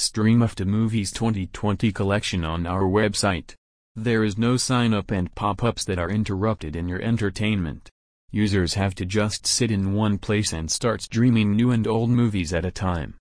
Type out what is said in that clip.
Stream of Afdah Movies 2020 collection on our website. There is no sign up and pop-ups that are interrupted in your entertainment. Users have to just sit in one place and start streaming new and old movies at a time.